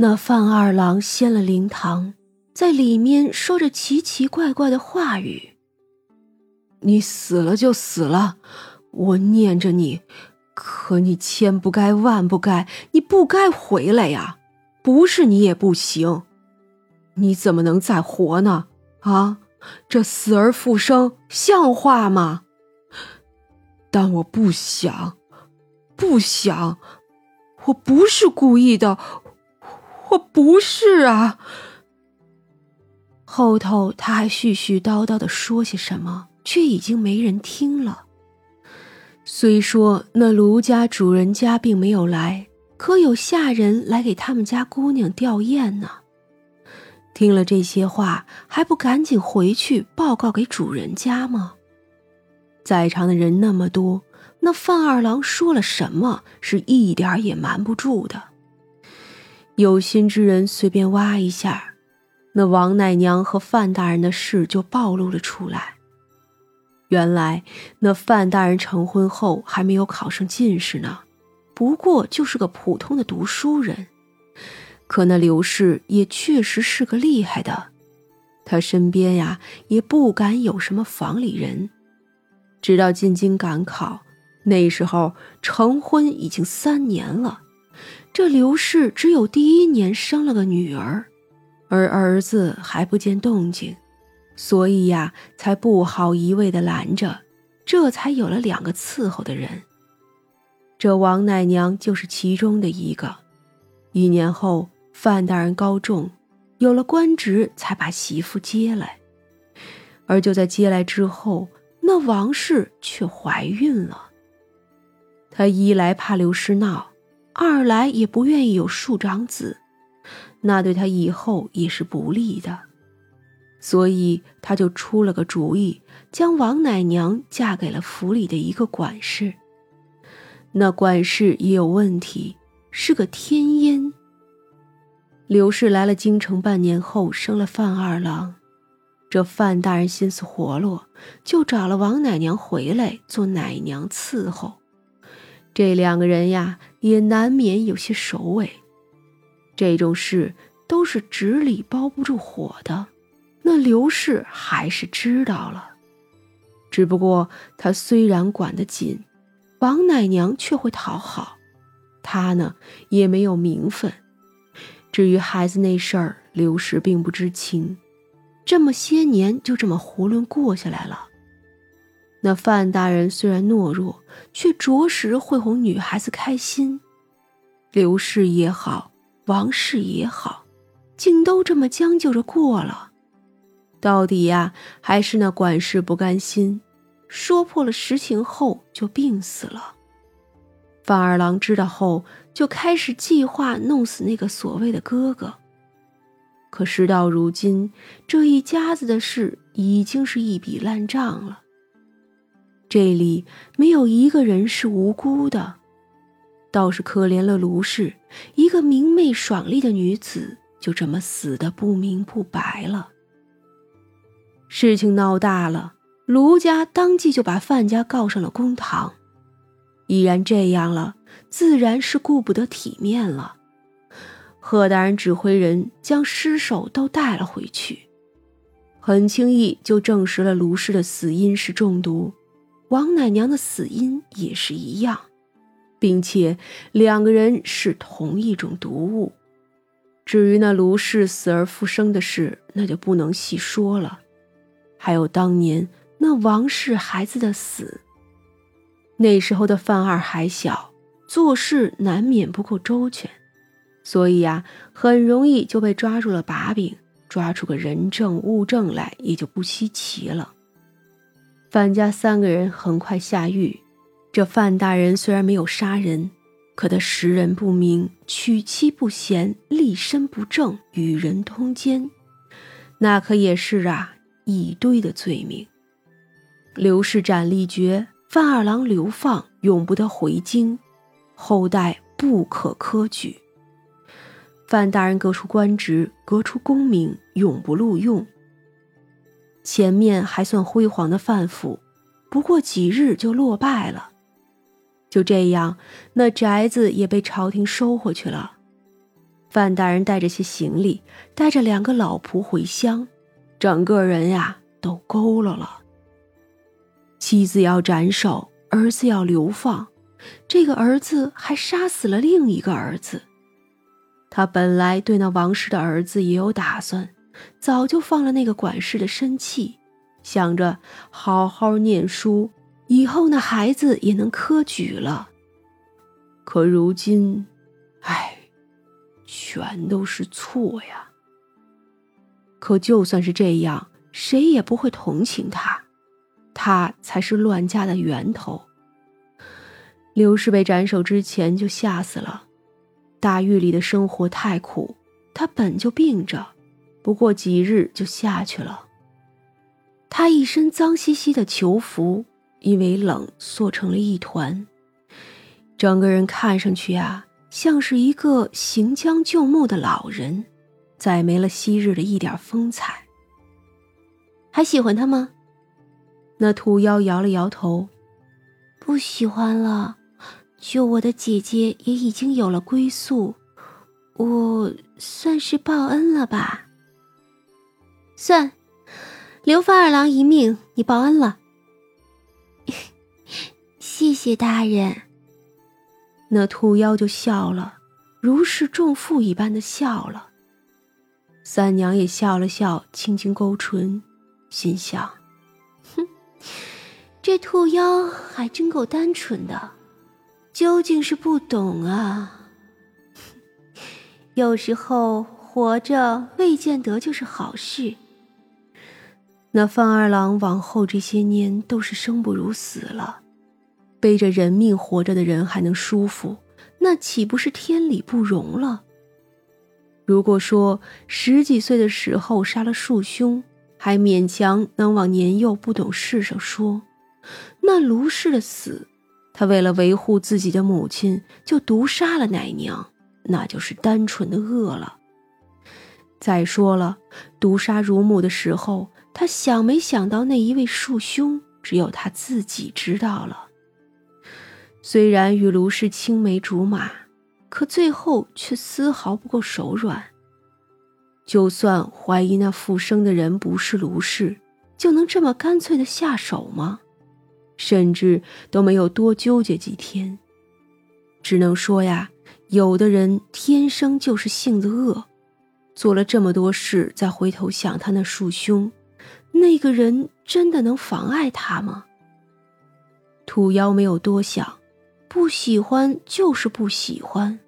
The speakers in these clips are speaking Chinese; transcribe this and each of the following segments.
那范二郎掀了灵堂，在里面说着奇奇怪怪的话语。你死了就死了，我念着你，可你千不该万不该，你不该回来呀！不是你也不行，你怎么能再活呢？啊，这死而复生像话吗？但我不想，不想，我不是故意的，我不是啊。后头他还絮絮叨叨的说些什么。却已经没人听了。虽说那卢家主人家并没有来，可有下人来给他们家姑娘吊唁呢。听了这些话，还不赶紧回去报告给主人家吗？在场的人那么多，那范二郎说了什么，是一点也瞒不住的。有心之人随便挖一下，那王奶娘和范大人的事就暴露了出来。原来那范大人成婚后还没有考上进士呢，不过就是个普通的读书人。可那刘氏也确实是个厉害的，他身边呀也不敢有什么房里人。直到进京赶考，那时候成婚已经三年了，这刘氏只有第一年生了个女儿，而儿子还不见动静。所以呀，才不好一味的拦着，这才有了两个伺候的人。这王奶娘就是其中的一个。一年后，范大人高中，有了官职，才把媳妇接来。而就在接来之后，那王氏却怀孕了。她一来怕刘氏闹，二来也不愿意有庶长子，那对他以后也是不利的。所以他就出了个主意，将王奶娘嫁给了府里的一个管事。那管事也有问题，是个天阴。刘氏来了京城半年后，生了范二郎。这范大人心思活络，就找了王奶娘回来做奶娘伺候。这两个人呀，也难免有些首尾。这种事都是纸里包不住火的。那刘氏还是知道了，只不过他虽然管得紧，王奶娘却会讨好，他呢也没有名分。至于孩子那事儿，刘氏并不知情。这么些年就这么囫囵过下来了。那范大人虽然懦弱，却着实会哄女孩子开心。刘氏也好，王氏也好，竟都这么将就着过了。到底呀，还是那管事不甘心，说破了实情后就病死了。范二郎知道后，就开始计划弄死那个所谓的哥哥。可事到如今，这一家子的事已经是一笔烂账了。这里没有一个人是无辜的，倒是可怜了卢氏，一个明媚爽利的女子，就这么死的不明不白了。事情闹大了，卢家当即就把范家告上了公堂。既然这样了，自然是顾不得体面了。贺大人指挥人将尸首都带了回去，很轻易就证实了卢氏的死因是中毒，王奶娘的死因也是一样，并且两个人是同一种毒物。至于那卢氏死而复生的事，那就不能细说了。还有当年那王氏孩子的死，那时候的范二还小，做事难免不够周全，所以呀，很容易就被抓住了把柄，抓出个人证物证来也就不稀奇了。范家三个人很快下狱，这范大人虽然没有杀人，可他识人不明，娶妻不贤，立身不正，与人通奸，那可也是啊。一堆的罪名，刘氏斩立决，范二郎流放，永不得回京，后代不可科举。范大人革除官职，革除功名，永不录用。前面还算辉煌的范府，不过几日就落败了。就这样，那宅子也被朝廷收回去了。范大人带着些行李，带着两个老仆回乡，整个人呀都佝偻了。妻子要斩首，儿子要流放，这个儿子还杀死了另一个儿子。他本来对那王氏的儿子也有打算，早就放了那个管事的生气，想着好好念书，以后那孩子也能科举了。可如今，唉，全都是错呀。可就算是这样，谁也不会同情他，他才是乱家的源头。刘氏被斩首之前就吓死了。大狱里的生活太苦，他本就病着，不过几日就下去了。他一身脏兮兮的囚服，因为冷缩成了一团，整个人看上去啊，像是一个行将就木的老人，再没了昔日的一点风采。还喜欢他吗？那兔妖摇了摇头，不喜欢了。就我的姐姐也已经有了归宿，我算是报恩了吧？算，留范二郎一命，你报恩了。谢谢大人。那兔妖就笑了，如释重负一般的笑了。三娘也笑了笑，轻轻勾唇，心想：哼，这兔妖还真够单纯的。究竟是不懂啊！有时候活着未见得就是好事。那范二郎往后这些年都是生不如死了，背着人命活着的人还能舒服，那岂不是天理不容了？如果说十几岁的时候杀了庶兄，还勉强能往年幼不懂事上说，那卢氏的死。他为了维护自己的母亲，就毒杀了奶娘，那就是单纯的恶了。再说了，毒杀乳母的时候，他想没想到那一位庶兄，只有他自己知道了。虽然与卢氏青梅竹马，可最后却丝毫不够手软。就算怀疑那复生的人不是卢氏，就能这么干脆的下手吗？甚至都没有多纠结几天，只能说呀，有的人天生就是性子恶，做了这么多事，再回头想他那庶兄，那个人真的能妨碍他吗？土妖没有多想，不喜欢就是不喜欢。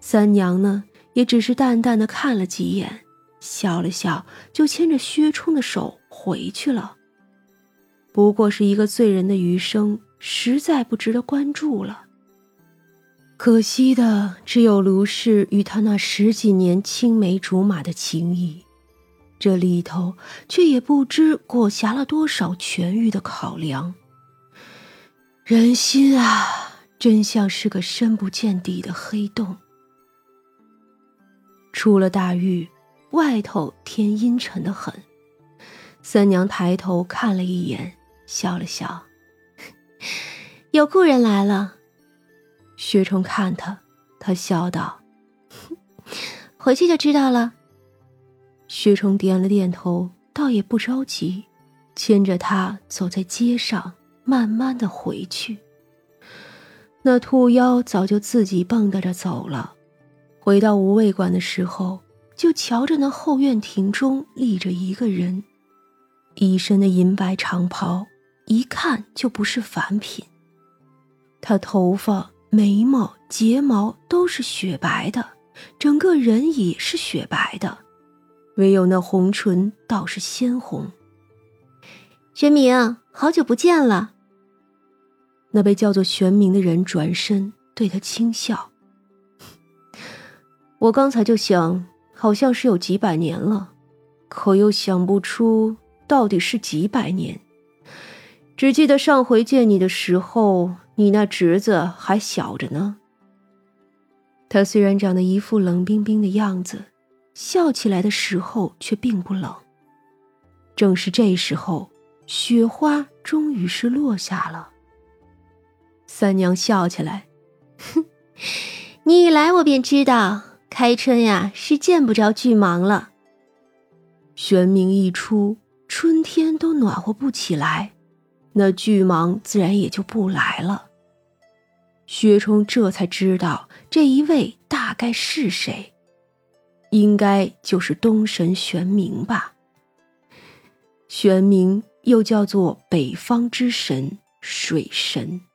三娘呢，也只是淡淡的看了几眼，笑了笑，就牵着薛冲的手回去了。不过是一个罪人的余生，实在不值得关注了。可惜的只有卢氏与他那十几年青梅竹马的情谊，这里头却也不知裹挟了多少痊愈的考量。人心啊，真像是个深不见底的黑洞。出了大狱，外头天阴沉的很。三娘抬头看了一眼。笑了笑，有故人来了。薛冲看他，他笑道：“ 回去就知道了。”薛冲点了点头，倒也不着急，牵着他走在街上，慢慢的回去。那兔妖早就自己蹦跶着走了。回到无畏馆的时候，就瞧着那后院亭中立着一个人，一身的银白长袍。一看就不是凡品。他头发、眉毛、睫毛都是雪白的，整个人也是雪白的，唯有那红唇倒是鲜红。玄明，好久不见了。那被叫做玄明的人转身对他轻笑：“我刚才就想，好像是有几百年了，可又想不出到底是几百年。”只记得上回见你的时候，你那侄子还小着呢。他虽然长得一副冷冰冰的样子，笑起来的时候却并不冷。正是这时候，雪花终于是落下了。三娘笑起来，哼，你一来我便知道，开春呀是见不着巨蟒了。玄冥一出，春天都暖和不起来，那巨蟒自然也就不来了。薛冲这才知道这一位大概是谁，应该就是东神玄冥吧。玄冥又叫做北方之神水神。